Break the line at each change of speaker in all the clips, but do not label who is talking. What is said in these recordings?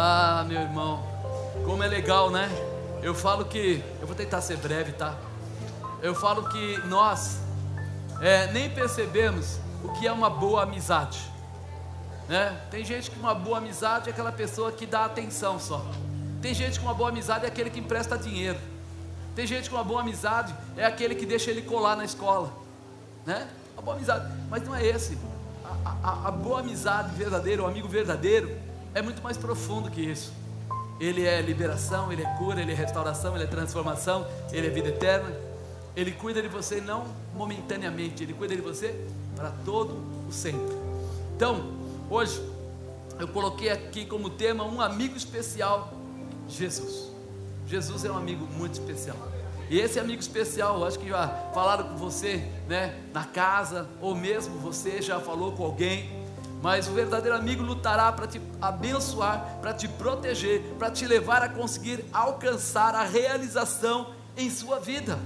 Ah, meu irmão, como é legal, né? Eu falo que, eu vou tentar ser breve, tá? Eu falo que nós é, nem percebemos o que é uma boa amizade, né? Tem gente que uma boa amizade é aquela pessoa que dá atenção só. Tem gente que uma boa amizade é aquele que empresta dinheiro. Tem gente que uma boa amizade é aquele que deixa ele colar na escola, né? Uma boa amizade, mas não é esse. A, a, a boa amizade verdadeira, o amigo verdadeiro, é muito mais profundo que isso. Ele é liberação, ele é cura, ele é restauração, ele é transformação, ele é vida eterna. Ele cuida de você não momentaneamente, ele cuida de você para todo o sempre. Então, hoje eu coloquei aqui como tema um amigo especial, Jesus. Jesus é um amigo muito especial. E esse amigo especial, acho que já falaram com você, né, na casa, ou mesmo você já falou com alguém. Mas o verdadeiro amigo lutará para te abençoar, para te proteger, para te levar a conseguir alcançar a realização em sua vida.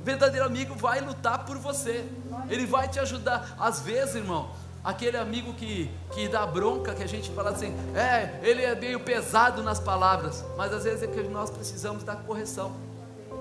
O verdadeiro amigo vai lutar por você, ele vai te ajudar. Às vezes, irmão, aquele amigo que, que dá bronca, que a gente fala assim, é, ele é meio pesado nas palavras, mas às vezes é que nós precisamos da correção.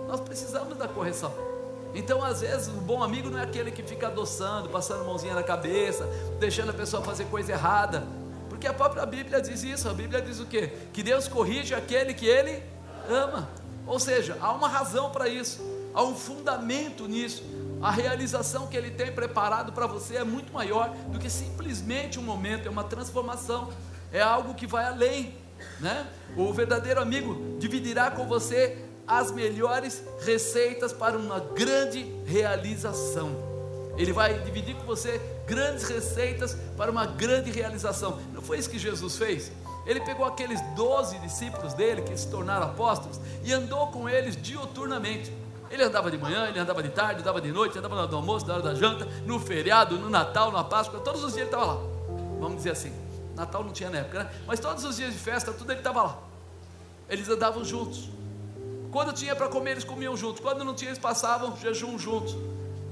Nós precisamos da correção. Então, às vezes, o bom amigo não é aquele que fica adoçando, passando mãozinha na cabeça, deixando a pessoa fazer coisa errada. Porque a própria Bíblia diz isso. A Bíblia diz o quê? Que Deus corrige aquele que ele ama. Ou seja, há uma razão para isso, há um fundamento nisso. A realização que ele tem preparado para você é muito maior do que simplesmente um momento, é uma transformação, é algo que vai além. Né? O verdadeiro amigo dividirá com você as melhores receitas para uma grande realização. Ele vai dividir com você grandes receitas para uma grande realização. Não foi isso que Jesus fez? Ele pegou aqueles doze discípulos dele que se tornaram apóstolos e andou com eles diuturnamente. Ele andava de manhã, ele andava de tarde, andava de noite, andava na hora do almoço, na hora da janta, no feriado, no Natal, na Páscoa, todos os dias ele estava lá. Vamos dizer assim. Natal não tinha na época, né? Mas todos os dias de festa, tudo ele estava lá. Eles andavam juntos. Quando tinha para comer, eles comiam juntos. Quando não tinha, eles passavam jejum juntos.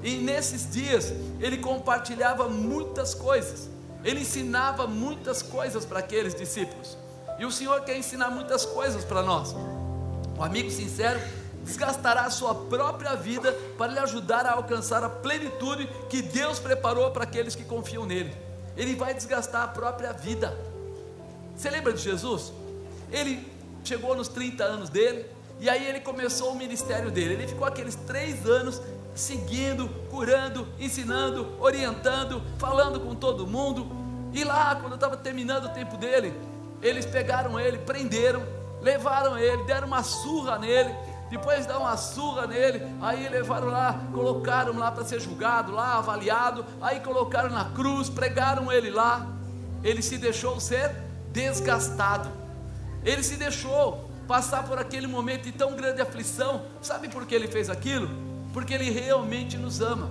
E nesses dias, ele compartilhava muitas coisas. Ele ensinava muitas coisas para aqueles discípulos. E o Senhor quer ensinar muitas coisas para nós. O amigo sincero desgastará a sua própria vida para lhe ajudar a alcançar a plenitude que Deus preparou para aqueles que confiam nele. Ele vai desgastar a própria vida. Você lembra de Jesus? Ele chegou nos 30 anos dele, e aí ele começou o ministério dele. Ele ficou aqueles três anos seguindo, curando, ensinando, orientando, falando com todo mundo. E lá, quando estava terminando o tempo dele, eles pegaram ele, prenderam, levaram ele, deram uma surra nele. Depois de dar uma surra nele, aí levaram lá, colocaram lá para ser julgado, lá avaliado. Aí colocaram na cruz, pregaram ele lá. Ele se deixou ser desgastado. Ele se deixou passar por aquele momento de tão grande aflição. Sabe por que ele fez aquilo? Porque ele realmente nos ama.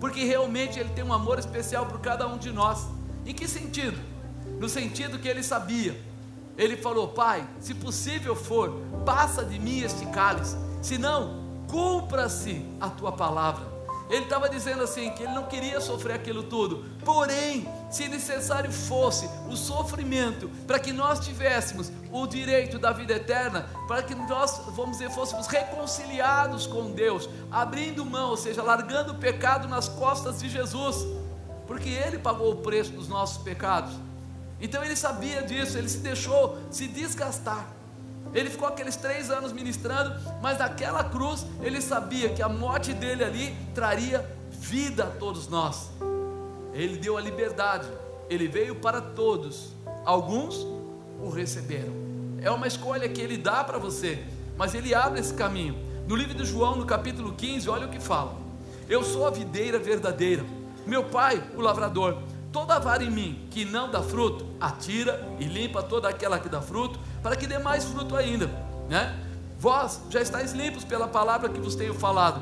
Porque realmente ele tem um amor especial por cada um de nós. Em que sentido? No sentido que ele sabia. Ele falou: Pai, se possível for, passa de mim este cálice. Se não, cumpra-se a tua palavra. Ele estava dizendo assim que ele não queria sofrer aquilo tudo. Porém, se necessário fosse o sofrimento para que nós tivéssemos o direito da vida eterna, para que nós, vamos dizer, fôssemos reconciliados com Deus, abrindo mão, ou seja, largando o pecado nas costas de Jesus, porque ele pagou o preço dos nossos pecados. Então ele sabia disso, ele se deixou se desgastar. Ele ficou aqueles três anos ministrando, mas naquela cruz ele sabia que a morte dele ali traria vida a todos nós. Ele deu a liberdade, ele veio para todos, alguns o receberam. É uma escolha que ele dá para você, mas ele abre esse caminho. No livro de João, no capítulo 15, olha o que fala: Eu sou a videira verdadeira, meu pai, o lavrador. toda vara em mim que não dá fruto, atira e limpa toda aquela que dá fruto, para que dê mais fruto ainda, né? Vós já estáis limpos pela palavra que vos tenho falado.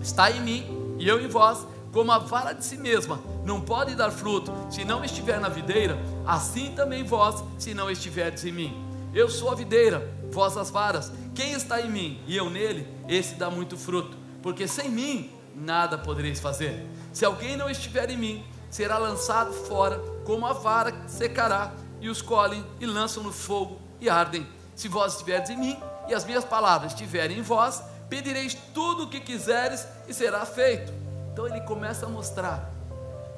Está em mim e eu em vós, como a vara de si mesma não pode dar fruto se não estiver na videira, assim também vós, se não estiverdes em mim. Eu sou a videira, vós as varas. Quem está em mim e eu nele, esse dá muito fruto, porque sem mim nada podereis fazer. Se alguém não estiver em mim, será lançado fora, como a vara secará, e os colhem e lançam no fogo e ardem. Se vós estiverdes em mim e as minhas palavras estiverem em vós, pedireis tudo o que quiseres e será feito. Então ele começa a mostrar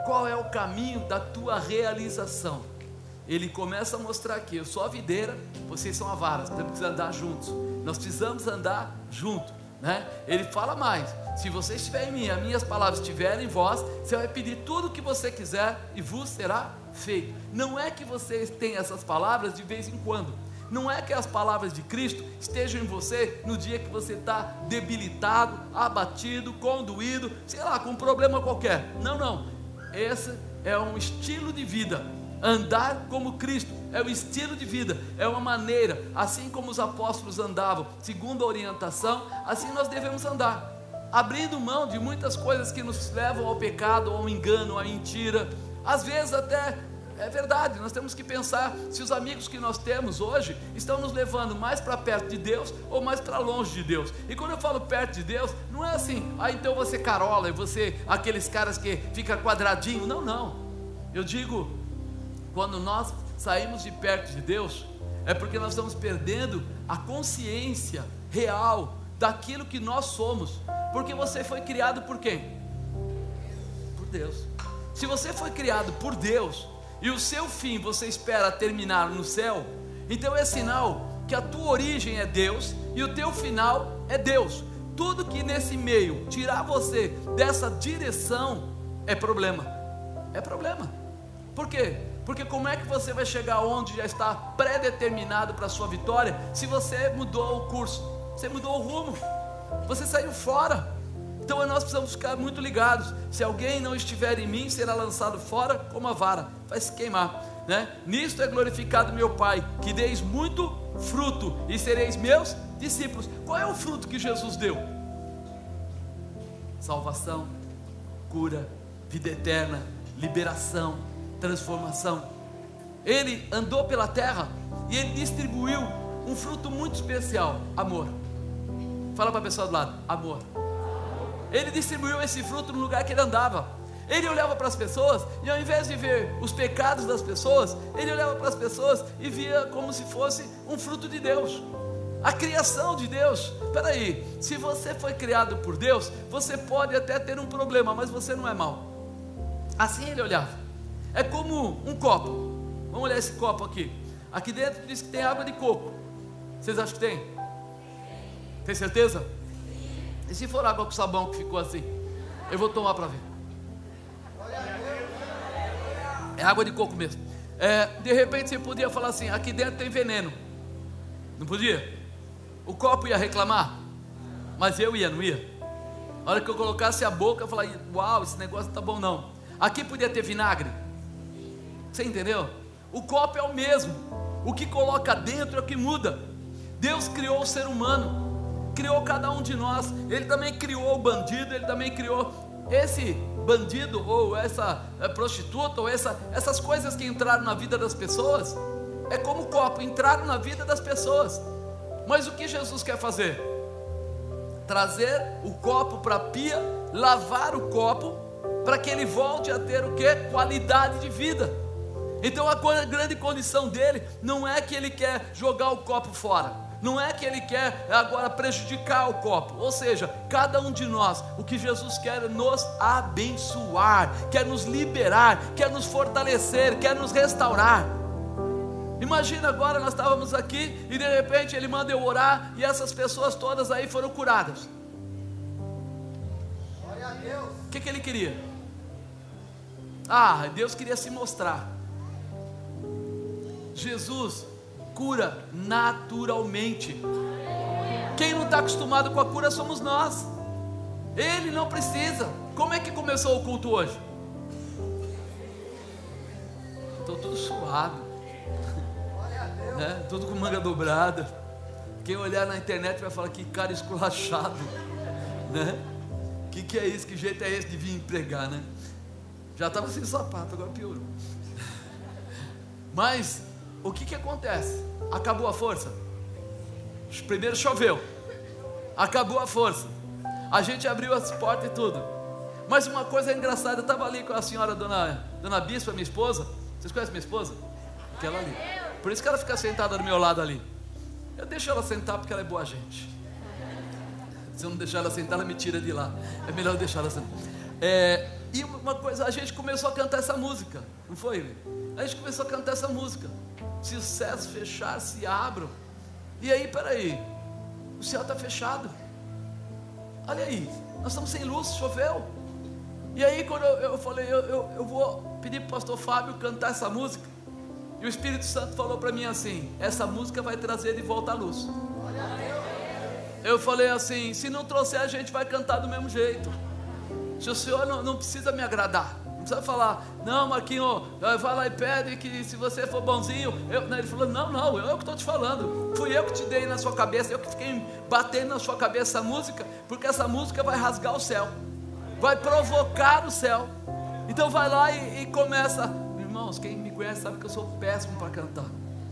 qual é o caminho da tua realização. Ele começa a mostrar aqui: eu sou a videira, vocês são a vara, nós precisamos andar juntos. Nós precisamos andar juntos. Né? Ele fala mais: se você estiver em mim, as minhas palavras estiverem em vós, você vai pedir tudo o que você quiser e vos será feito. Não é que vocês tenham essas palavras de vez em quando. Não é que as palavras de Cristo estejam em você no dia que você está debilitado, abatido, conduído, sei lá, com um problema qualquer. Não, não. Esse é um estilo de vida. Andar como Cristo é o estilo de vida, é uma maneira, assim como os apóstolos andavam, segundo a orientação, assim nós devemos andar, abrindo mão de muitas coisas que nos levam ao pecado, ao engano, à mentira, às vezes até é verdade, nós temos que pensar se os amigos que nós temos hoje estão nos levando mais para perto de Deus ou mais para longe de Deus. E quando eu falo perto de Deus, não é assim, ah, então você carola e você aqueles caras que fica quadradinho. Não, não. Eu digo, quando nós saímos de perto de Deus, é porque nós estamos perdendo a consciência real daquilo que nós somos. Porque você foi criado por quem? Por Deus. Se você foi criado por Deus, e o seu fim você espera terminar no céu, então é sinal que a tua origem é Deus e o teu final é Deus. Tudo que nesse meio tirar você dessa direção é problema. É problema. Por quê? Porque como é que você vai chegar onde já está predeterminado para a sua vitória se você mudou o curso, você mudou o rumo, você saiu fora? Então nós precisamos ficar muito ligados. Se alguém não estiver em mim, será lançado fora como a vara, vai se queimar. Né? Nisto é glorificado meu Pai, que deis muito fruto e sereis meus discípulos. Qual é o fruto que Jesus deu? Salvação, cura, vida eterna, liberação, transformação. Ele andou pela terra e ele distribuiu um fruto muito especial: amor. Fala para a pessoa do lado: amor. Ele distribuiu esse fruto no lugar que ele andava. Ele olhava para as pessoas e ao invés de ver os pecados das pessoas, ele olhava para as pessoas e via como se fosse um fruto de Deus. A criação de Deus. Espera aí, se você foi criado por Deus, você pode até ter um problema, mas você não é mau. Assim ele olhava. É como um copo. Vamos olhar esse copo aqui. Aqui dentro diz que tem água de coco. Vocês acham que tem? Tem certeza? E se for água com sabão que ficou assim? Eu vou tomar para ver. É água de coco mesmo. É, de repente você podia falar assim: aqui dentro tem veneno. Não podia? O copo ia reclamar? Mas eu ia, não ia? A hora que eu colocasse a boca, eu falaria: Uau, esse negócio não tá bom não. Aqui podia ter vinagre. Você entendeu? O copo é o mesmo. O que coloca dentro é o que muda. Deus criou o ser humano criou cada um de nós. Ele também criou o bandido, ele também criou esse bandido ou essa é, prostituta ou essa, essas coisas que entraram na vida das pessoas. É como o copo, entraram na vida das pessoas. Mas o que Jesus quer fazer? Trazer o copo para a pia, lavar o copo, para que ele volte a ter o que? Qualidade de vida. Então a grande condição dele não é que ele quer jogar o copo fora não é que ele quer agora prejudicar o copo, ou seja, cada um de nós, o que Jesus quer é nos abençoar, quer nos liberar, quer nos fortalecer, quer nos restaurar. Imagina agora nós estávamos aqui e de repente ele manda eu orar e essas pessoas todas aí foram curadas. O que, que ele queria? Ah, Deus queria se mostrar. Jesus cura naturalmente. Quem não está acostumado com a cura somos nós. Ele não precisa. Como é que começou o culto hoje? pastor tudo suado, né? tudo com manga dobrada. Quem olhar na internet vai falar que cara esculachado, né? Que que é isso? Que jeito é esse de vir pregar, né? Já estava sem sapato, agora piorou. Mas o que que acontece? Acabou a força. Primeiro choveu, acabou a força. A gente abriu as portas e tudo. Mas uma coisa engraçada, eu estava ali com a senhora dona, dona Bispa, minha esposa. Vocês conhecem minha esposa? Aquela ali. Por isso que ela fica sentada do meu lado ali. Eu deixo ela sentar porque ela é boa gente. Se eu não deixar ela sentar, ela me tira de lá. É melhor deixar ela sentar. É, e uma coisa, a gente começou a cantar essa música, não foi? A gente começou a cantar essa música. Se os céus fechar, se abram. E aí, peraí, o céu está fechado. Olha aí, nós estamos sem luz, choveu. E aí, quando eu, eu falei, eu, eu, eu vou pedir para o pastor Fábio cantar essa música. E o Espírito Santo falou para mim assim: essa música vai trazer de volta a luz. Eu falei assim: se não trouxer, a gente vai cantar do mesmo jeito. Se o Senhor não, não precisa me agradar, não precisa falar, não, Marquinho, vai lá e pede que se você for bonzinho. Eu, ele falou: não, não, eu, eu que estou te falando. Fui eu que te dei na sua cabeça, eu que fiquei batendo na sua cabeça essa música, porque essa música vai rasgar o céu vai provocar o céu. Então vai lá e, e começa. Irmãos, quem me conhece sabe que eu sou péssimo para cantar.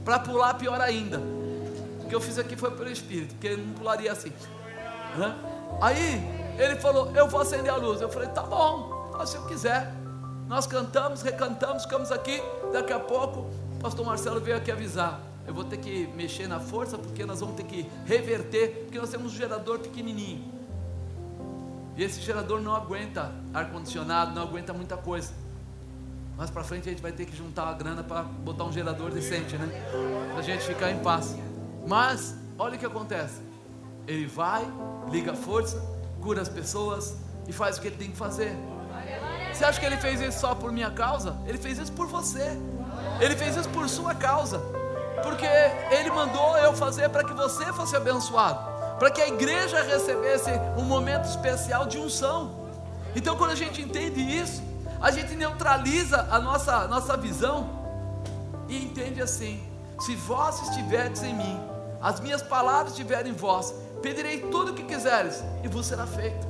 Para pular, pior ainda. O que eu fiz aqui foi pelo Espírito, porque ele não pularia assim. Né? Aí ele falou: Eu vou acender a luz. Eu falei: Tá bom, se eu quiser. Nós cantamos, recantamos, ficamos aqui. Daqui a pouco, o pastor Marcelo veio aqui avisar. Eu vou ter que mexer na força, porque nós vamos ter que reverter, porque nós temos um gerador pequenininho. E esse gerador não aguenta ar-condicionado, não aguenta muita coisa. Mais para frente a gente vai ter que juntar a grana para botar um gerador decente, né? Para a gente ficar em paz. Mas, olha o que acontece. Ele vai, liga a força, cura as pessoas e faz o que ele tem que fazer. Você acha que ele fez isso só por minha causa? Ele fez isso por você. Ele fez isso por sua causa. Porque ele mandou eu fazer para que você fosse abençoado para que a igreja recebesse um momento especial de unção. Então, quando a gente entende isso, a gente neutraliza a nossa, nossa visão e entende assim: se vós estiverdes em mim, as minhas palavras estiverem em vós, pedirei tudo o que quiseres e vos será feito.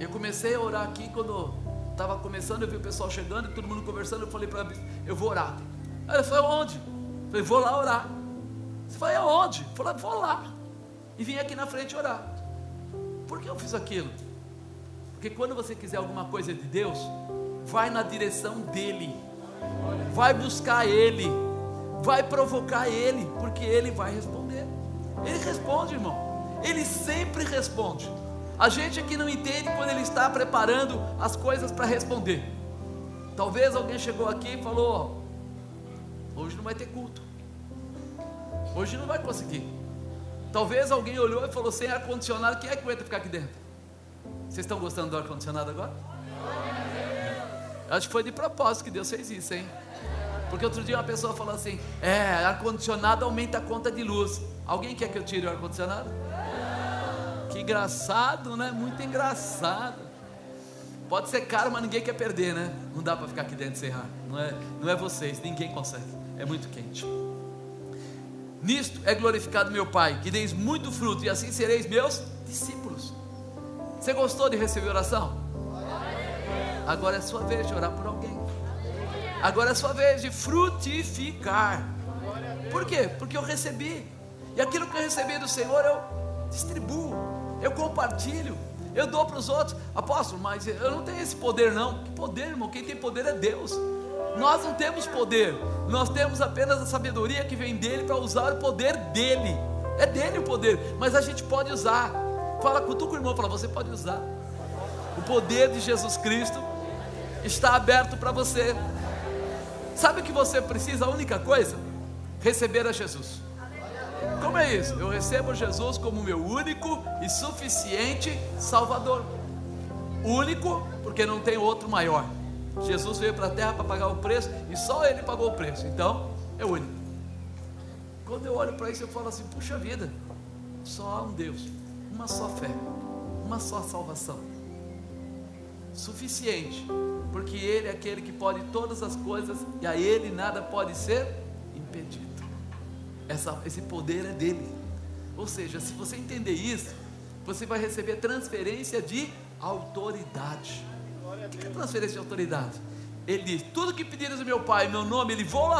Eu comecei a orar aqui quando estava começando, eu vi o pessoal chegando e todo mundo conversando. Eu falei para ela: eu vou orar. Ela falou: onde? Eu falei: vou lá orar. Você vai aonde? Eu falei: vou lá e vim aqui na frente orar. Por que eu fiz aquilo? Porque quando você quiser alguma coisa de Deus, vai na direção dEle, vai buscar Ele, vai provocar Ele, porque Ele vai responder. Ele responde, irmão, Ele sempre responde. A gente aqui não entende quando Ele está preparando as coisas para responder. Talvez alguém chegou aqui e falou: hoje não vai ter culto, hoje não vai conseguir. Talvez alguém olhou e falou: sem ar-condicionado, quem é que aguenta ficar aqui dentro? Vocês estão gostando do ar-condicionado agora? Acho que foi de propósito que Deus fez isso, hein? Porque outro dia uma pessoa falou assim: é, ar-condicionado aumenta a conta de luz. Alguém quer que eu tire o ar-condicionado? Engraçado, né? Muito engraçado. Pode ser caro, mas ninguém quer perder, né? Não dá para ficar aqui dentro sem ar. Não é, não é vocês, ninguém consegue. É muito quente. Nisto é glorificado meu Pai, que deis muito fruto, e assim sereis meus discípulos. Você gostou de receber oração? Agora é sua vez de orar por alguém. Agora é sua vez de frutificar. Por quê? Porque eu recebi. E aquilo que eu recebi do Senhor eu distribuo, eu compartilho, eu dou para os outros. Apóstolo, mas eu não tenho esse poder, não. Que poder, irmão? Quem tem poder é Deus. Nós não temos poder, nós temos apenas a sabedoria que vem dele para usar o poder dele. É dele o poder, mas a gente pode usar. Fala com o irmão, fala, você pode usar. O poder de Jesus Cristo está aberto para você. Sabe o que você precisa? A única coisa? Receber a Jesus. Como é isso? Eu recebo Jesus como meu único e suficiente Salvador. Único, porque não tem outro maior. Jesus veio para a terra para pagar o preço e só ele pagou o preço. Então, é único. Quando eu olho para isso, eu falo assim: puxa vida, só há um Deus, uma só fé, uma só salvação. suficiente, porque Ele é aquele que pode todas as coisas e a Ele nada pode ser impedido. Essa, esse poder é dele. Ou seja, se você entender isso, você vai receber transferência de autoridade. O que é transferência de autoridade? Ele diz: Tudo que pedires ao meu Pai, meu nome, ele vou,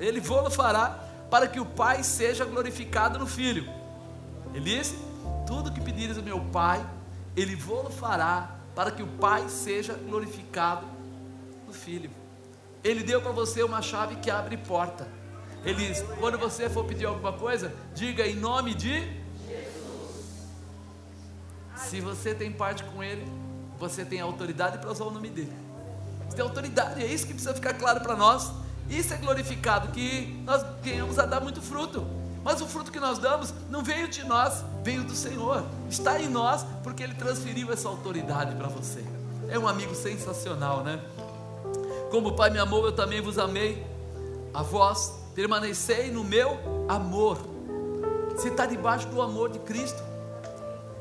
ele vou fará, para que o Pai seja glorificado no Filho. Ele disse: Tudo que pedires ao meu Pai, ele vou fará, para que o Pai seja glorificado no Filho. Ele deu para você uma chave que abre porta. Ele quando você for pedir alguma coisa, diga em nome de Jesus. Se você tem parte com Ele, você tem autoridade para usar o nome dele. Você tem autoridade, é isso que precisa ficar claro para nós. Isso é glorificado, que nós ganhamos a dar muito fruto. Mas o fruto que nós damos não veio de nós, veio do Senhor. Está em nós porque Ele transferiu essa autoridade para você. É um amigo sensacional, né? Como o Pai me amou, eu também vos amei. A vós permanecei no meu amor. Você está debaixo do amor de Cristo.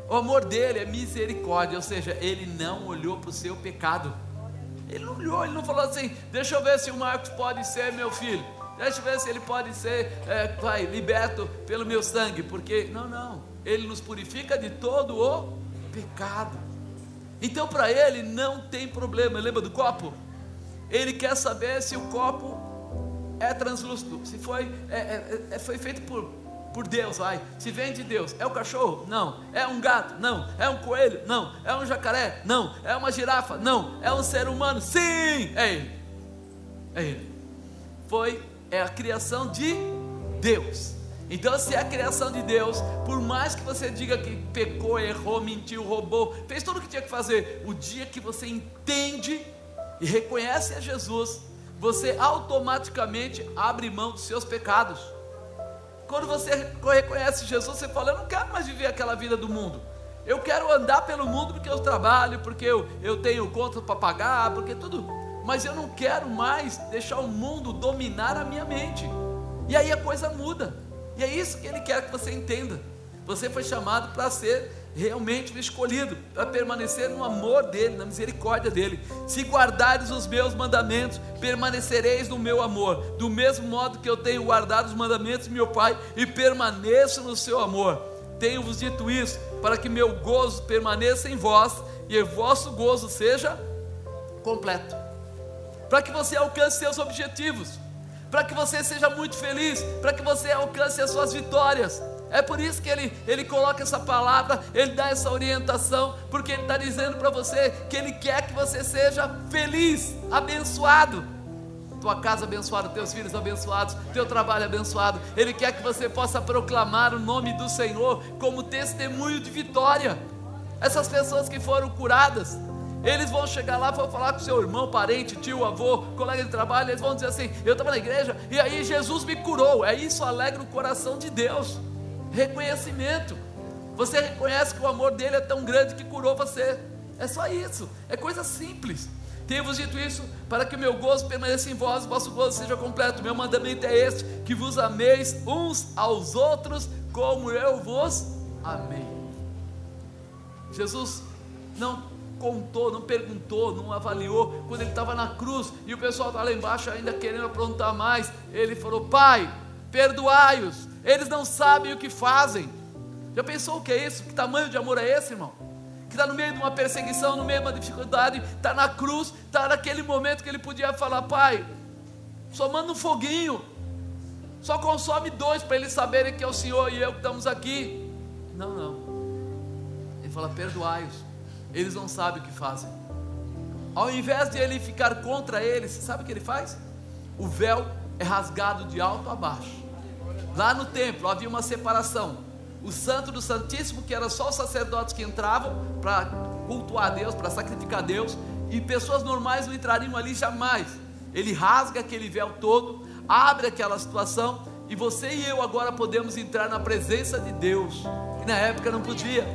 O amor dele é misericórdia, ou seja, ele não olhou para o seu pecado. Ele não olhou, ele não falou assim: deixa eu ver se o Marcos pode ser meu filho. Deixa eu ver se ele pode ser, é, pai, liberto pelo meu sangue. Porque, não, não. Ele nos purifica de todo o pecado. Então, para ele, não tem problema. Lembra do copo? Ele quer saber se o copo é translúcido, se foi, é, é, é, foi feito por, por Deus, vai. Se vem de Deus, é o cachorro? Não. É um gato? Não. É um coelho? Não. É um jacaré? Não. É uma girafa? Não. É um ser humano? Sim! É ele. É ele. Foi, é a criação de Deus. Então, se é a criação de Deus, por mais que você diga que pecou, errou, mentiu, roubou, fez tudo o que tinha que fazer, o dia que você entende e reconhece a Jesus, você automaticamente abre mão dos seus pecados. Quando você reconhece Jesus, você fala: Eu não quero mais viver aquela vida do mundo. Eu quero andar pelo mundo porque eu trabalho, porque eu, eu tenho conta para pagar, porque tudo. Mas eu não quero mais deixar o mundo dominar a minha mente. E aí a coisa muda. E é isso que ele quer que você entenda. Você foi chamado para ser realmente o escolhido, para permanecer no amor dele, na misericórdia dele. Se guardares os meus mandamentos, permanecereis no meu amor, do mesmo modo que eu tenho guardado os mandamentos do meu Pai e permaneço no seu amor. Tenho-vos dito isso, para que meu gozo permaneça em vós e o vosso gozo seja completo. Para que você alcance seus objetivos, para que você seja muito feliz, para que você alcance as suas vitórias. É por isso que ele, ele coloca essa palavra, ele dá essa orientação, porque ele está dizendo para você que ele quer que você seja feliz, abençoado. Tua casa abençoada, teus filhos abençoados, teu trabalho abençoado. Ele quer que você possa proclamar o nome do Senhor como testemunho de vitória. Essas pessoas que foram curadas, eles vão chegar lá, vão falar com seu irmão, parente, tio, avô, colega de trabalho, eles vão dizer assim: Eu estava na igreja e aí Jesus me curou. É isso alegra o coração de Deus reconhecimento. Você reconhece que o amor dele é tão grande que curou você. É só isso, é coisa simples. Tenho-vos dito isso para que o meu gozo permaneça em vós, o vosso gozo seja completo. Meu mandamento é este: que vos ameis uns aos outros, como eu vos amei. Jesus não contou, não perguntou, não avaliou. Quando ele estava na cruz e o pessoal estava lá embaixo ainda querendo aprontar mais, ele falou: Pai, perdoai-os, eles não sabem o que fazem. Já pensou o que é isso? Que tamanho de amor é esse, irmão? Que está no meio de uma perseguição, no meio de uma dificuldade, está na cruz, está naquele momento que ele podia falar: Pai, só manda um foguinho, só consome dois para eles saberem que é o Senhor e eu que estamos aqui. Não, não. Ele fala: Perdoai-os, eles não sabem o que fazem. Ao invés de ele ficar contra eles, sabe o que ele faz? O véu é rasgado de alto a baixo. Lá no templo havia uma separação. O santo do santíssimo, que era só os sacerdotes que entravam para cultuar a Deus, para sacrificar a Deus, e pessoas normais não entrariam ali jamais. Ele rasga aquele véu todo, abre aquela situação, e você e eu agora podemos entrar na presença de Deus, que na época não podia.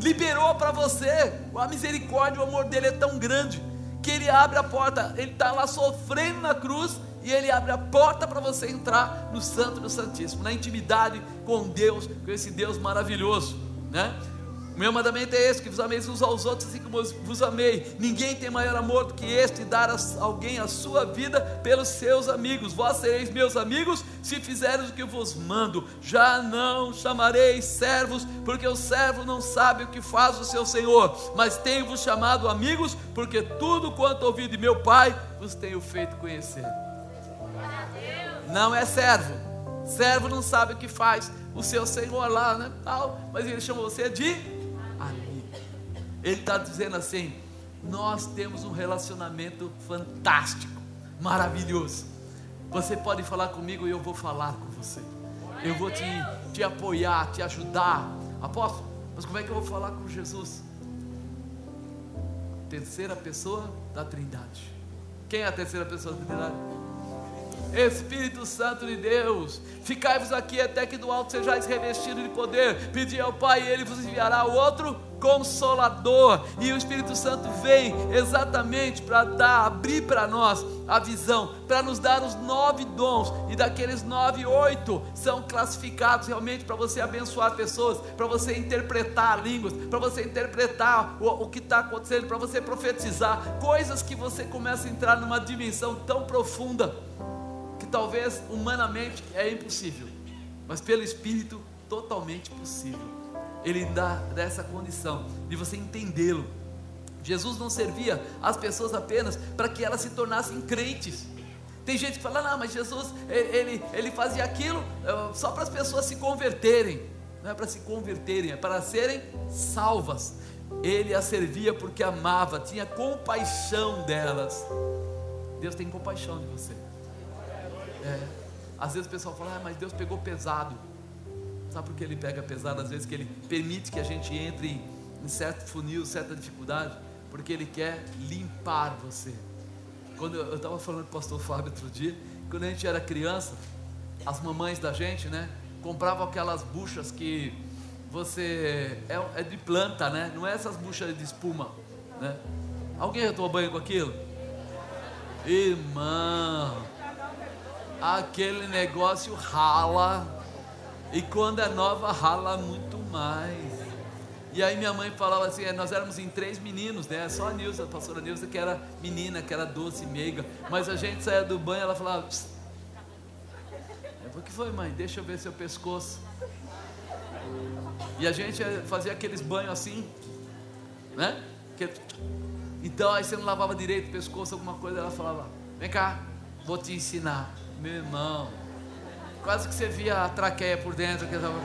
Liberou para você, a misericórdia, o amor dele é tão grande, que ele abre a porta, ele está lá sofrendo na cruz, e Ele abre a porta para você entrar no Santo do Santíssimo, na intimidade com Deus, com esse Deus maravilhoso, né? O meu mandamento é esse: que vos ameis uns aos outros assim como vos amei. Ninguém tem maior amor do que este, dar a alguém a sua vida pelos seus amigos. Vós sereis meus amigos se fizerdes o que vos mando. Já não chamareis servos, porque o servo não sabe o que faz o seu senhor. Mas tenho-vos chamado amigos, porque tudo quanto ouvi de meu Pai vos tenho feito conhecer. Não é servo. Servo não sabe o que faz o seu senhor lá, né? Tal, mas ele chama você de ele está dizendo assim: nós temos um relacionamento fantástico, maravilhoso. Você pode falar comigo e eu vou falar com você. Eu vou te, te apoiar, te ajudar. Apóstolo, mas como é que eu vou falar com Jesus? Terceira pessoa da Trindade. Quem é a terceira pessoa da Trindade? Espírito Santo de Deus, ficai-vos aqui até que do alto sejais revestidos de poder. Pedi ao Pai e Ele vos enviará outro consolador. E o Espírito Santo vem exatamente para dar, abrir para nós a visão, para nos dar os nove dons. E daqueles nove, oito são classificados realmente para você abençoar pessoas, para você interpretar línguas, para você interpretar o, o que está acontecendo, para você profetizar coisas que você começa a entrar numa dimensão tão profunda que talvez humanamente é impossível, mas pelo Espírito totalmente possível. Ele dá dessa condição de você entendê-lo. Jesus não servia as pessoas apenas para que elas se tornassem crentes. Tem gente que fala, não, mas Jesus, ele, ele fazia aquilo eh, só para as pessoas se converterem. Não é para se converterem, é para serem salvas. Ele as servia porque amava, tinha compaixão delas. Deus tem compaixão de você. É. Às vezes o pessoal fala, ah, mas Deus pegou pesado. Sabe por que ele pega pesado? Às vezes que ele permite que a gente entre em certo funil, certa dificuldade, porque ele quer limpar você. Quando eu estava falando com o pastor Fábio outro dia, quando a gente era criança, as mamães da gente, né, compravam aquelas buchas que você é, é de planta, né? Não é essas buchas de espuma, né? Alguém já tomou banho com aquilo? Irmão, aquele negócio rala e quando é nova, rala muito mais. E aí minha mãe falava assim, é, nós éramos em três meninos, né? Só a Nilza, a pastora Nilza, que era menina, que era doce, meiga. Mas a gente saía do banho, ela falava, o que foi mãe? Deixa eu ver seu pescoço. E a gente fazia aqueles banhos assim, né? Então aí você não lavava direito o pescoço, alguma coisa, ela falava, vem cá, vou te ensinar. Meu irmão, Quase que você via a traqueia por dentro. Que tava...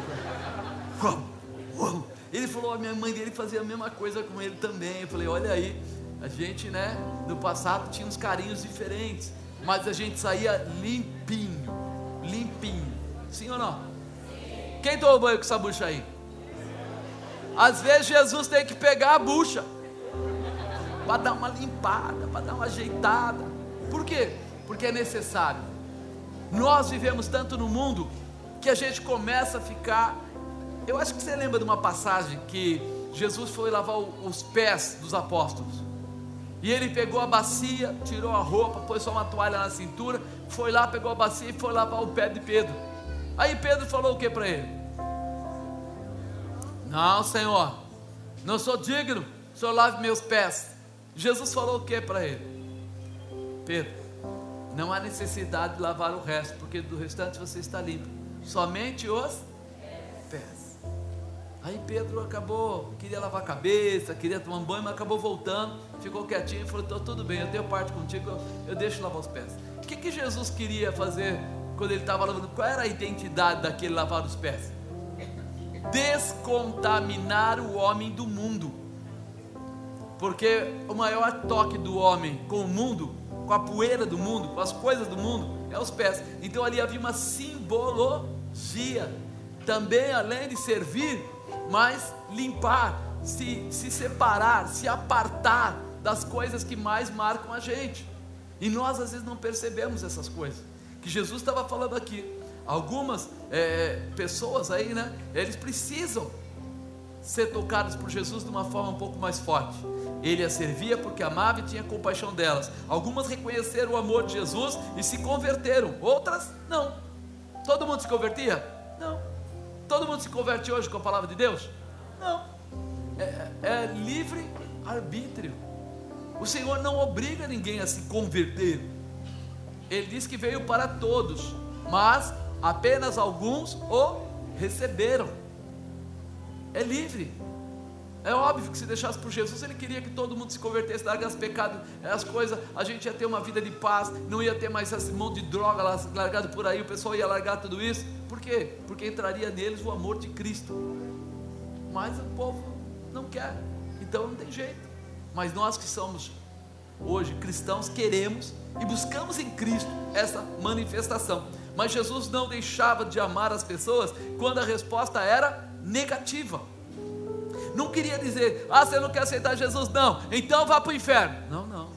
Ele falou, a minha mãe dele fazia a mesma coisa com ele também. Eu falei, olha aí, a gente, né, no passado tinha uns carinhos diferentes, mas a gente saía limpinho, limpinho. Sim ou não? Quem tomou banho com essa bucha aí? Às vezes Jesus tem que pegar a bucha para dar uma limpada, para dar uma ajeitada. Por quê? Porque é necessário. Nós vivemos tanto no mundo que a gente começa a ficar. Eu acho que você lembra de uma passagem que Jesus foi lavar os pés dos apóstolos. E ele pegou a bacia, tirou a roupa, pôs só uma toalha na cintura, foi lá, pegou a bacia e foi lavar o pé de Pedro. Aí Pedro falou o que para ele? Não, Senhor, não sou digno, o Senhor lave meus pés. Jesus falou o que para ele? Pedro, não há necessidade de lavar o resto, porque do restante você está limpo. Somente os pés. Aí Pedro acabou, queria lavar a cabeça, queria tomar um banho, mas acabou voltando, ficou quietinho e falou: tudo bem, eu tenho parte contigo, eu, eu deixo lavar os pés. O que, que Jesus queria fazer quando ele estava lavando? Qual era a identidade daquele lavar os pés? Descontaminar o homem do mundo. Porque o maior toque do homem com o mundo com a poeira do mundo, com as coisas do mundo, é os pés. Então ali havia uma simbologia, também além de servir, mas limpar, se, se separar, se apartar das coisas que mais marcam a gente. E nós às vezes não percebemos essas coisas. Que Jesus estava falando aqui. Algumas é, pessoas aí, né? Eles precisam ser tocados por Jesus de uma forma um pouco mais forte. Ele as servia porque amava e tinha compaixão delas. Algumas reconheceram o amor de Jesus e se converteram, outras não. Todo mundo se convertia? Não. Todo mundo se converte hoje com a palavra de Deus? Não. é, é livre arbítrio. O Senhor não obriga ninguém a se converter. Ele diz que veio para todos, mas apenas alguns o receberam. É livre. É óbvio que se deixasse por Jesus, ele queria que todo mundo se convertesse, largasse pecado, as coisas, a gente ia ter uma vida de paz, não ia ter mais esse monte de droga largado por aí, o pessoal ia largar tudo isso. Por quê? Porque entraria neles o amor de Cristo. Mas o povo não quer, então não tem jeito. Mas nós que somos hoje cristãos queremos e buscamos em Cristo essa manifestação. Mas Jesus não deixava de amar as pessoas quando a resposta era negativa. Não queria dizer, ah, você não quer aceitar Jesus? Não, então vá para o inferno. Não, não.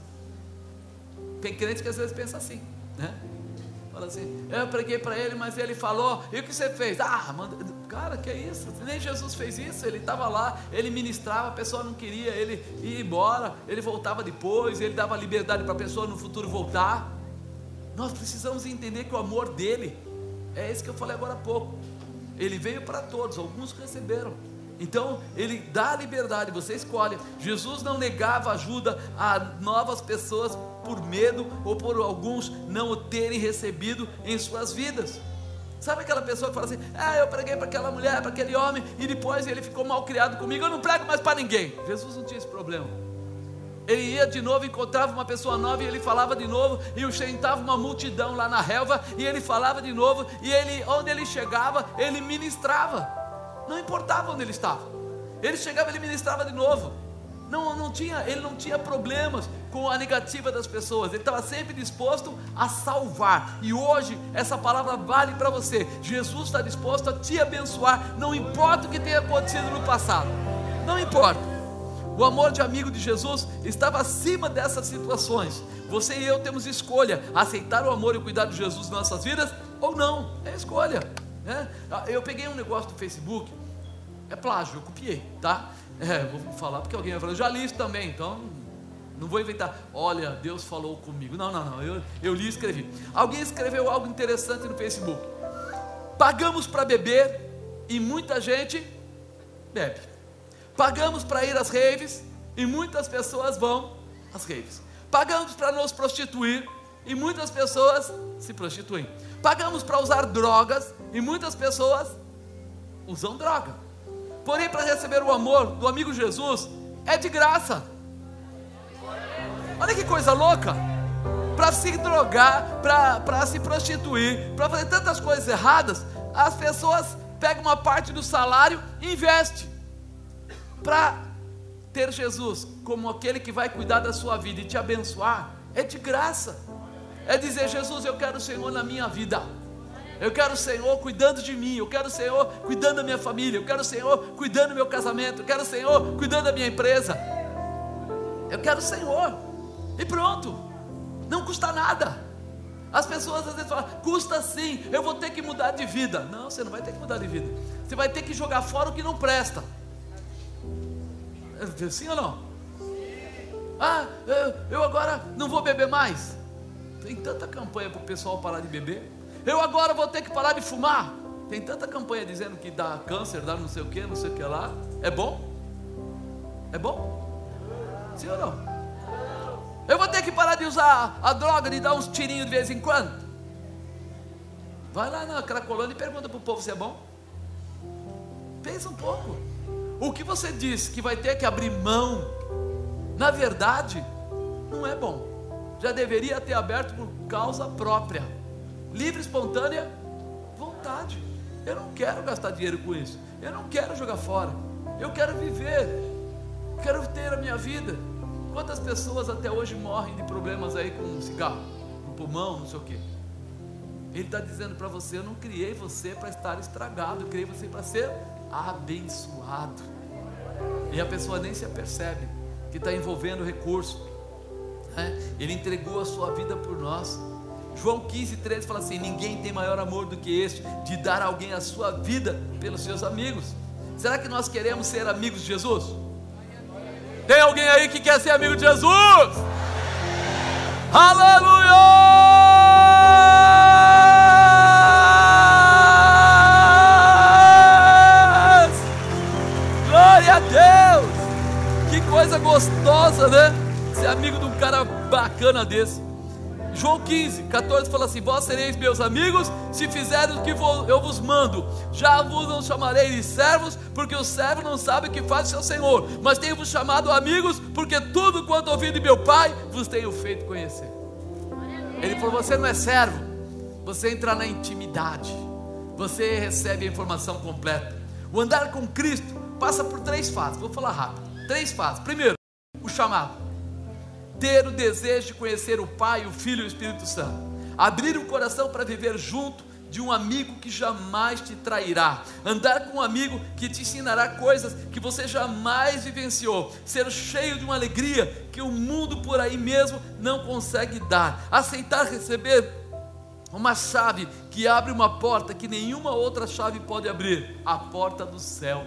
Tem crente que às vezes pensa assim, né? Fala assim, eu preguei para ele, mas ele falou, e o que você fez? Ah, manda, cara, que é isso? Nem Jesus fez isso, ele estava lá, ele ministrava, a pessoa não queria, ele ia embora, ele voltava depois, ele dava liberdade para a pessoa no futuro voltar. Nós precisamos entender que o amor dele é esse que eu falei agora há pouco. Ele veio para todos, alguns receberam. Então, ele dá liberdade, você escolhe. Jesus não negava ajuda a novas pessoas por medo ou por alguns não o terem recebido em suas vidas. Sabe aquela pessoa que fala assim: Ah, eu preguei para aquela mulher, para aquele homem, e depois ele ficou mal criado comigo, eu não prego mais para ninguém. Jesus não tinha esse problema. Ele ia de novo, encontrava uma pessoa nova e ele falava de novo, e o sentava uma multidão lá na relva, e ele falava de novo, e ele, onde ele chegava, ele ministrava. Não importava onde ele estava. Ele chegava, ele ministrava de novo. Não, não tinha, ele não tinha problemas com a negativa das pessoas. Ele estava sempre disposto a salvar. E hoje essa palavra vale para você. Jesus está disposto a te abençoar, não importa o que tenha acontecido no passado. Não importa. O amor de amigo de Jesus estava acima dessas situações. Você e eu temos escolha: aceitar o amor e o cuidado de Jesus nas nossas vidas ou não. É escolha. Né? Eu peguei um negócio do Facebook, é plágio, eu copiei, tá? É, vou falar porque alguém vai falar, eu já li isso também, então não vou inventar. Olha, Deus falou comigo. Não, não, não, eu, eu li e escrevi. Alguém escreveu algo interessante no Facebook. Pagamos para beber e muita gente bebe. Pagamos para ir às raves e muitas pessoas vão às raves. Pagamos para nos prostituir e muitas pessoas se prostituem. Pagamos para usar drogas e muitas pessoas usam droga. Porém, para receber o amor do amigo Jesus é de graça. Olha que coisa louca! Para se drogar, para se prostituir, para fazer tantas coisas erradas, as pessoas pegam uma parte do salário e investem. Para ter Jesus como aquele que vai cuidar da sua vida e te abençoar, é de graça. É dizer, Jesus, eu quero o Senhor na minha vida. Eu quero o Senhor cuidando de mim, eu quero o Senhor cuidando da minha família, eu quero o Senhor cuidando do meu casamento, eu quero o Senhor cuidando da minha empresa. Eu quero o Senhor. E pronto. Não custa nada. As pessoas às vezes falam, custa sim, eu vou ter que mudar de vida. Não, você não vai ter que mudar de vida. Você vai ter que jogar fora o que não presta. Sim ou não? Ah, eu agora não vou beber mais. Tem tanta campanha para o pessoal parar de beber. Eu agora vou ter que parar de fumar. Tem tanta campanha dizendo que dá câncer, dá não sei o que, não sei o que lá. É bom? É bom? Sim ou não? Eu vou ter que parar de usar a droga, de dar uns tirinhos de vez em quando. Vai lá na Cracolândia e pergunta para o povo se é bom. Pensa um pouco. O que você diz que vai ter que abrir mão, na verdade, não é bom. Já deveria ter aberto por causa própria livre, espontânea vontade. Eu não quero gastar dinheiro com isso. Eu não quero jogar fora. Eu quero viver. Quero ter a minha vida. Quantas pessoas até hoje morrem de problemas aí com cigarro, no pulmão, não sei o quê. Ele está dizendo para você: Eu não criei você para estar estragado, eu criei você para ser abençoado. E a pessoa nem se apercebe que está envolvendo recurso. Né? Ele entregou a sua vida por nós. João 15, 13 fala assim: Ninguém tem maior amor do que este, de dar alguém a sua vida pelos seus amigos. Será que nós queremos ser amigos de Jesus? Tem alguém aí que quer ser amigo de Jesus? Aleluia! Gostosa, né? Ser amigo de um cara bacana desse. João 15, 14 fala assim: Vós sereis meus amigos se fizerem o que eu vos mando. Já vos não chamarei de servos, porque o servo não sabe o que faz o seu senhor. Mas tenho-vos chamado amigos, porque tudo quanto ouvi de meu pai vos tenho feito conhecer. Ele falou: Você não é servo, você entra na intimidade, você recebe a informação completa. O andar com Cristo passa por três fases, vou falar rápido. Três fases. Primeiro, chamado ter o desejo de conhecer o Pai, o Filho e o Espírito Santo, abrir o coração para viver junto de um amigo que jamais te trairá, andar com um amigo que te ensinará coisas que você jamais vivenciou, ser cheio de uma alegria que o mundo por aí mesmo não consegue dar, aceitar receber uma chave que abre uma porta que nenhuma outra chave pode abrir. A porta do céu.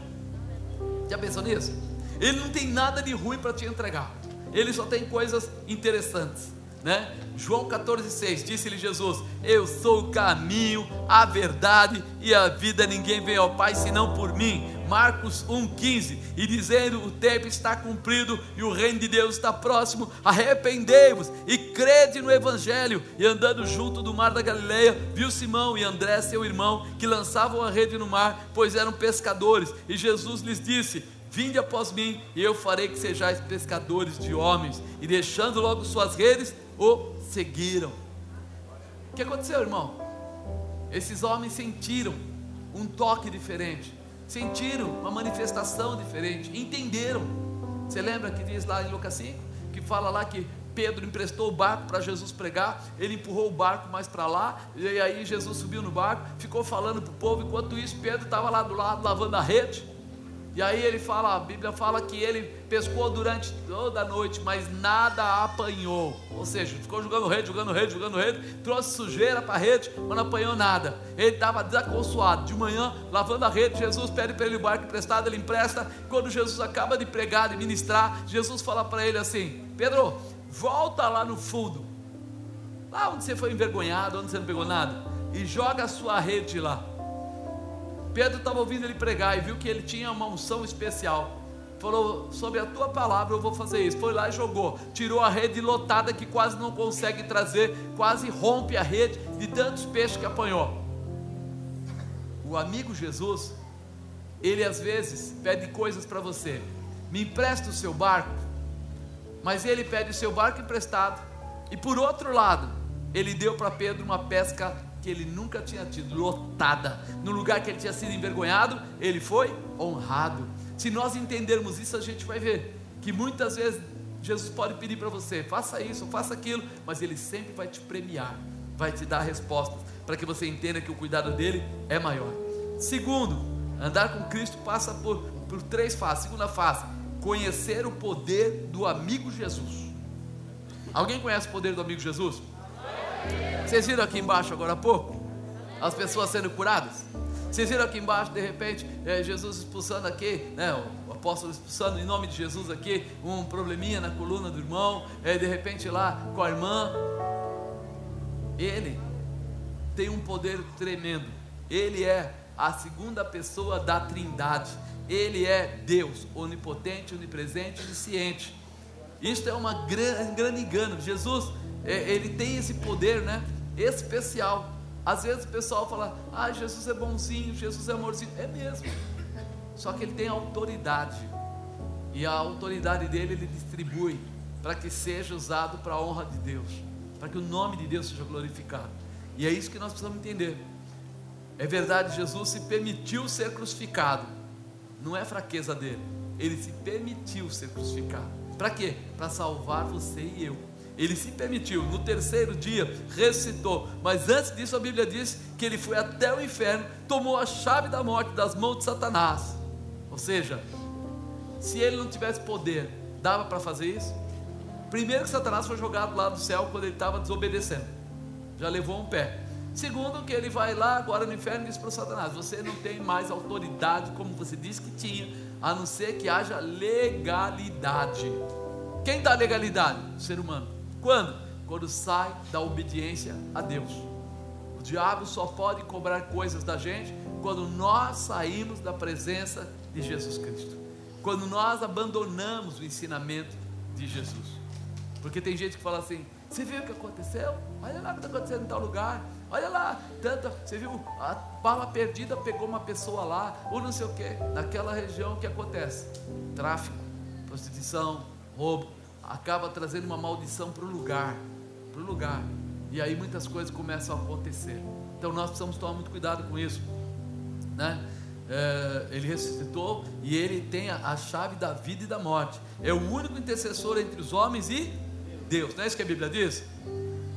Já pensou nisso? Ele não tem nada de ruim para te entregar ele só tem coisas interessantes. Né? João 14,6 disse-lhe Jesus: Eu sou o caminho, a verdade e a vida, ninguém vem ao Pai senão por mim. Marcos 1,15 e dizendo: O tempo está cumprido e o reino de Deus está próximo. Arrependei-vos e crede no Evangelho. E andando junto do mar da Galileia, viu Simão e André, seu irmão, que lançavam a rede no mar, pois eram pescadores. E Jesus lhes disse: Vinde após mim, e eu farei que sejais pescadores de homens. E deixando logo suas redes, o seguiram. O que aconteceu, irmão? Esses homens sentiram um toque diferente, sentiram uma manifestação diferente, entenderam. Você lembra que diz lá em Lucas 5, que fala lá que Pedro emprestou o barco para Jesus pregar, ele empurrou o barco mais para lá, e aí Jesus subiu no barco, ficou falando para o povo, enquanto isso Pedro estava lá do lado lavando a rede. E aí ele fala, a Bíblia fala que ele pescou durante toda a noite, mas nada apanhou. Ou seja, ficou jogando rede, jogando rede, jogando rede, trouxe sujeira para a rede, mas não apanhou nada. Ele estava desaconsoado. De manhã, lavando a rede, Jesus pede para ele o barco emprestado, ele empresta. Quando Jesus acaba de pregar, de ministrar, Jesus fala para ele assim: Pedro, volta lá no fundo, lá onde você foi envergonhado, onde você não pegou nada, e joga a sua rede lá. Pedro estava ouvindo ele pregar e viu que ele tinha uma unção especial. Falou, sobre a tua palavra eu vou fazer isso. Foi lá e jogou. Tirou a rede lotada que quase não consegue trazer, quase rompe a rede de tantos peixes que apanhou. O amigo Jesus, ele às vezes pede coisas para você. Me empresta o seu barco. Mas ele pede o seu barco emprestado. E por outro lado, ele deu para Pedro uma pesca que ele nunca tinha tido, lotada. No lugar que ele tinha sido envergonhado, ele foi honrado. Se nós entendermos isso, a gente vai ver que muitas vezes Jesus pode pedir para você, faça isso, faça aquilo, mas ele sempre vai te premiar, vai te dar respostas, para que você entenda que o cuidado dele é maior. Segundo, andar com Cristo passa por, por três fases. Segunda fase, conhecer o poder do amigo Jesus. Alguém conhece o poder do amigo Jesus? Vocês viram aqui embaixo agora há pouco? As pessoas sendo curadas? Vocês viram aqui embaixo, de repente, é, Jesus expulsando aqui, né, o apóstolo expulsando em nome de Jesus aqui, um probleminha na coluna do irmão, é, de repente lá com a irmã. Ele tem um poder tremendo. Ele é a segunda pessoa da Trindade. Ele é Deus, onipotente, onipresente, onisciente. Isto é uma grande, um grande engano. Jesus ele tem esse poder, né? Especial. Às vezes o pessoal fala, ah, Jesus é bonzinho, Jesus é amorzinho. É mesmo. Só que ele tem autoridade. E a autoridade dele ele distribui para que seja usado para a honra de Deus, para que o nome de Deus seja glorificado. E é isso que nós precisamos entender. É verdade, Jesus se permitiu ser crucificado. Não é fraqueza dele. Ele se permitiu ser crucificado. Para quê? Para salvar você e eu. Ele se permitiu, no terceiro dia ressuscitou, mas antes disso a Bíblia diz que ele foi até o inferno, tomou a chave da morte das mãos de Satanás. Ou seja, se ele não tivesse poder, dava para fazer isso? Primeiro que Satanás foi jogado lá do céu quando ele estava desobedecendo, já levou um pé. Segundo que ele vai lá agora no inferno e diz para Satanás: Você não tem mais autoridade como você disse que tinha, a não ser que haja legalidade. Quem dá legalidade? O ser humano. Quando? Quando sai da obediência a Deus. O diabo só pode cobrar coisas da gente quando nós saímos da presença de Jesus Cristo. Quando nós abandonamos o ensinamento de Jesus. Porque tem gente que fala assim: você viu o que aconteceu? Olha lá o que está acontecendo em tal lugar. Olha lá, tanta, você viu, a bala perdida pegou uma pessoa lá, ou não sei o que. Naquela região o que acontece? Tráfico, prostituição, roubo, acaba trazendo uma maldição para o lugar, para o lugar. E aí muitas coisas começam a acontecer. Então nós precisamos tomar muito cuidado com isso, né? É, ele ressuscitou e ele tem a, a chave da vida e da morte. É o único intercessor entre os homens e Deus. Não é isso que a Bíblia diz?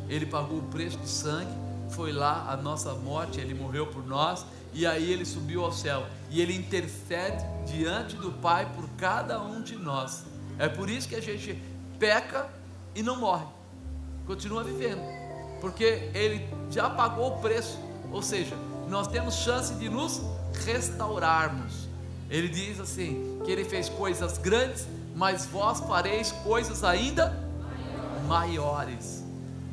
Ele pagou o preço de sangue, foi lá a nossa morte, ele morreu por nós e aí ele subiu ao céu e ele intercede diante do Pai por cada um de nós. É por isso que a gente peca e não morre, continua vivendo, porque ele já pagou o preço, ou seja, nós temos chance de nos restaurarmos. Ele diz assim: que ele fez coisas grandes, mas vós fareis coisas ainda maiores.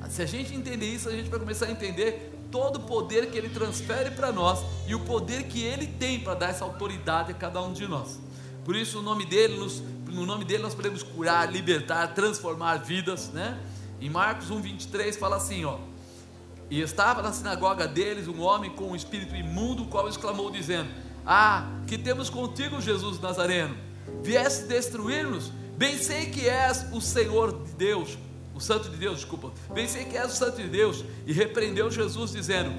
Se a gente entender isso, a gente vai começar a entender todo o poder que ele transfere para nós e o poder que ele tem para dar essa autoridade a cada um de nós. Por isso, o nome dele, nos, no nome dele nós podemos curar, libertar, transformar vidas, né? Em Marcos 1:23 fala assim, ó: E estava na sinagoga deles um homem com um espírito imundo, o qual exclamou dizendo: Ah, que temos contigo, Jesus Nazareno? Vieste destruir-nos? Bem sei que és o Senhor de Deus, o Santo de Deus, desculpa. Bem sei que és o Santo de Deus. E repreendeu Jesus, dizendo: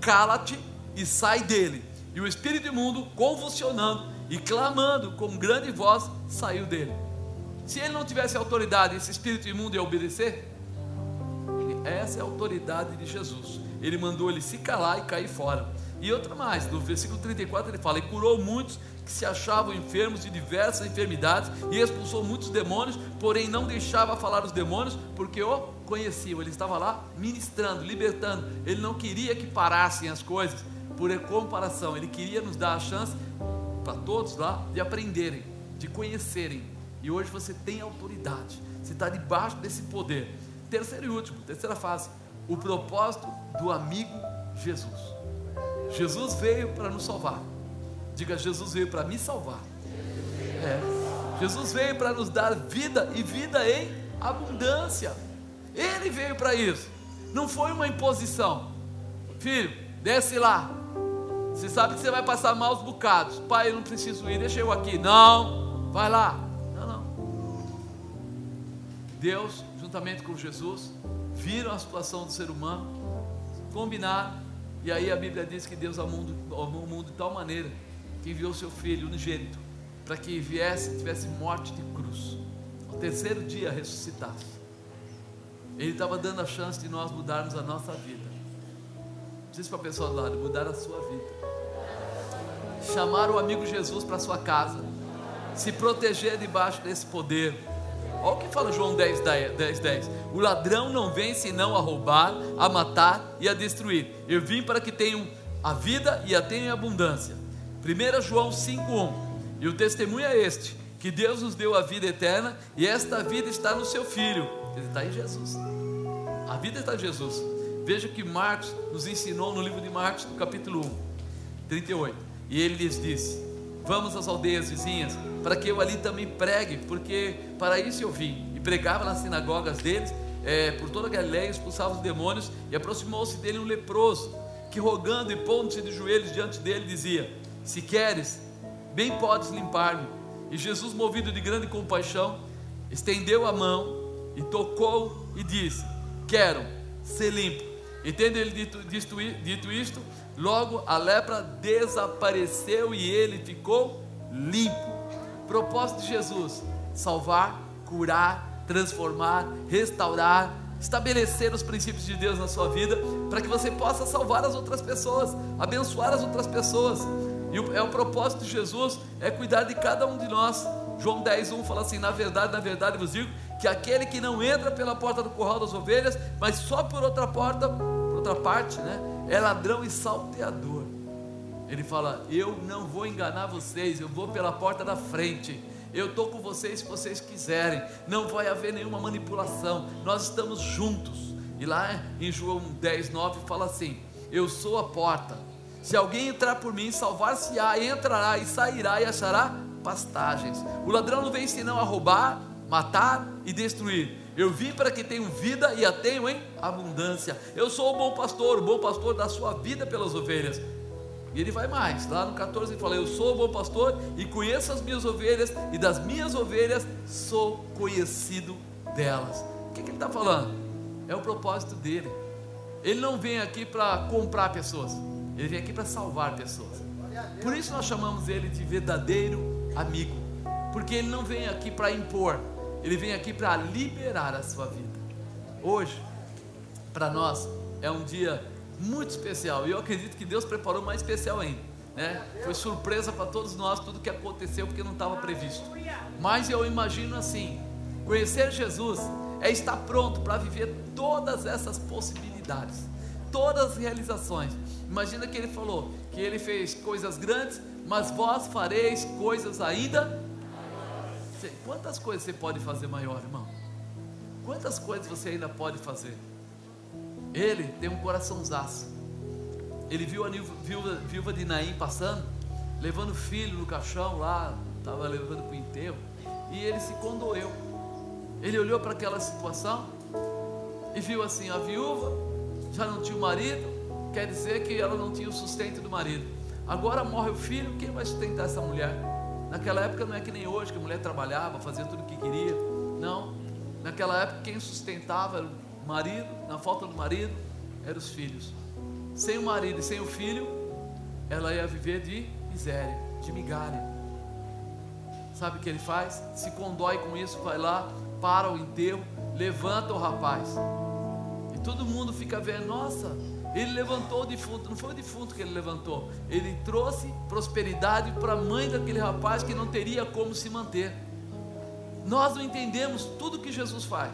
Cala-te e sai dele. E o espírito imundo, convulsionando e clamando com grande voz, saiu dele. Se ele não tivesse autoridade, esse espírito imundo ia obedecer? Essa é a autoridade de Jesus. Ele mandou ele se calar e cair fora. E outra mais, no versículo 34 ele fala: E curou muitos que se achavam enfermos de diversas enfermidades, e expulsou muitos demônios, porém não deixava falar os demônios, porque o conheciam. Ele estava lá ministrando, libertando. Ele não queria que parassem as coisas por comparação, ele queria nos dar a chance para todos lá de aprenderem, de conhecerem. E hoje você tem autoridade, você está debaixo desse poder. Terceiro e último, terceira fase, o propósito do amigo Jesus. Jesus veio para nos salvar. Diga, Jesus veio para me salvar. É. Jesus veio para nos dar vida e vida em abundância. Ele veio para isso. Não foi uma imposição. Filho, desce lá. Você sabe que você vai passar maus bocados. Pai, eu não preciso ir, deixa eu aqui. Não, vai lá. Não, não. Deus, juntamente com Jesus, viram a situação do ser humano, combinaram e aí a Bíblia diz que Deus amou o mundo de tal maneira que enviou seu filho unigênito para que viesse, tivesse morte de cruz. Ao terceiro dia ressuscitasse. Ele estava dando a chance de nós mudarmos a nossa vida. Diz para a pessoa do lado, mudar a sua vida. Chamar o amigo Jesus para sua casa. Se proteger debaixo desse poder Olha o que fala João 10, 10, 10. O ladrão não vem senão a roubar, a matar e a destruir. Eu vim para que tenham a vida e a tenham em abundância. 1 João 5,1. E o testemunho é este: que Deus nos deu a vida eterna e esta vida está no seu Filho. Ele está em Jesus. A vida está em Jesus. Veja o que Marcos nos ensinou no livro de Marcos, no capítulo 1, 38. E ele lhes disse: Vamos às aldeias vizinhas para que eu ali também pregue, porque para isso eu vim. E pregava nas sinagogas deles, é, por toda a Galiléia, expulsava os demônios, e aproximou-se dele um leproso, que rogando e pondo-se de joelhos diante dele, dizia: Se queres, bem podes limpar-me. E Jesus, movido de grande compaixão, estendeu a mão e tocou e disse: Quero ser limpo. E tendo ele dito, dito, dito isto, logo a lepra desapareceu e ele ficou limpo. Propósito de Jesus: salvar, curar, transformar, restaurar, estabelecer os princípios de Deus na sua vida, para que você possa salvar as outras pessoas, abençoar as outras pessoas. E é o propósito de Jesus é cuidar de cada um de nós. João 10:1 fala assim: "Na verdade, na verdade vos digo que aquele que não entra pela porta do curral das ovelhas, mas só por outra porta, por outra parte, né, é ladrão e salteador." Ele fala: Eu não vou enganar vocês, eu vou pela porta da frente. Eu estou com vocês se vocês quiserem. Não vai haver nenhuma manipulação. Nós estamos juntos. E lá em João 10, 9 fala assim: Eu sou a porta. Se alguém entrar por mim, salvar-se-á, entrará e sairá e achará pastagens. O ladrão não vem senão a roubar, matar e destruir. Eu vim para que tenham vida e a tenham em abundância. Eu sou o bom pastor, o bom pastor da sua vida pelas ovelhas. E ele vai mais, lá no 14 ele fala: Eu sou o bom pastor e conheço as minhas ovelhas, e das minhas ovelhas sou conhecido delas. O que, que ele está falando? É o propósito dele. Ele não vem aqui para comprar pessoas, ele vem aqui para salvar pessoas. Por isso nós chamamos ele de verdadeiro amigo, porque ele não vem aqui para impor, ele vem aqui para liberar a sua vida. Hoje, para nós, é um dia muito especial e eu acredito que Deus preparou mais especial ainda. Né? Foi surpresa para todos nós tudo que aconteceu porque não estava previsto. Mas eu imagino assim: conhecer Jesus é estar pronto para viver todas essas possibilidades, todas as realizações. Imagina que ele falou que ele fez coisas grandes, mas vós fareis coisas ainda. Quantas coisas você pode fazer maior, irmão? Quantas coisas você ainda pode fazer? Ele tem um coraçãozaço. Ele viu a viúva, viúva de Naim passando, levando o filho no caixão lá, estava levando para o enterro, e ele se condoeu. Ele olhou para aquela situação e viu assim: a viúva já não tinha o marido, quer dizer que ela não tinha o sustento do marido. Agora morre o filho, quem vai sustentar essa mulher? Naquela época não é que nem hoje, que a mulher trabalhava, fazia tudo o que queria. Não. Naquela época quem sustentava era o marido, na falta do marido, eram os filhos. Sem o marido e sem o filho, ela ia viver de miséria, de migalha. Sabe o que ele faz? Se condói com isso, vai lá, para o enterro, levanta o rapaz. E todo mundo fica vendo, nossa, ele levantou o defunto, não foi o defunto que ele levantou, ele trouxe prosperidade para a mãe daquele rapaz que não teria como se manter. Nós não entendemos tudo que Jesus faz,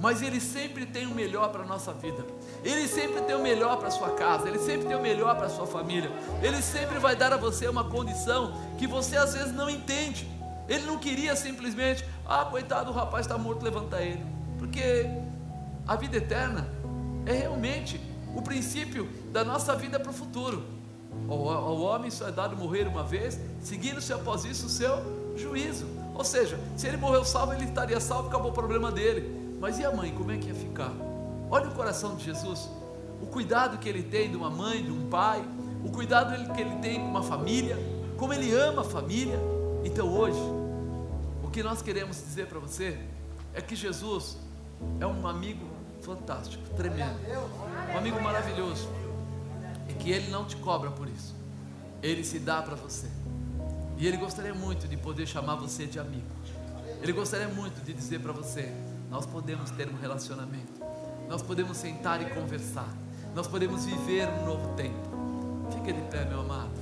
mas Ele sempre tem o melhor para a nossa vida, Ele sempre tem o melhor para a sua casa, Ele sempre tem o melhor para a sua família, Ele sempre vai dar a você uma condição que você às vezes não entende. Ele não queria simplesmente, ah, coitado, o rapaz está morto, levanta ele. Porque a vida eterna é realmente o princípio da nossa vida para o futuro. Ao, homem só é dado morrer uma vez, seguindo-se após isso o seu juízo. Ou seja, se ele morreu salvo, ele estaria salvo, acabou o problema dele. Mas e a mãe, como é que ia ficar? Olha o coração de Jesus, o cuidado que ele tem de uma mãe, de um pai, o cuidado que ele tem com uma família, como ele ama a família. Então hoje, que nós queremos dizer para você é que Jesus é um amigo fantástico, tremendo, um amigo maravilhoso, e que Ele não te cobra por isso, Ele se dá para você, e Ele gostaria muito de poder chamar você de amigo, Ele gostaria muito de dizer para você: nós podemos ter um relacionamento, nós podemos sentar e conversar, nós podemos viver um novo tempo. Fique de pé, meu amado.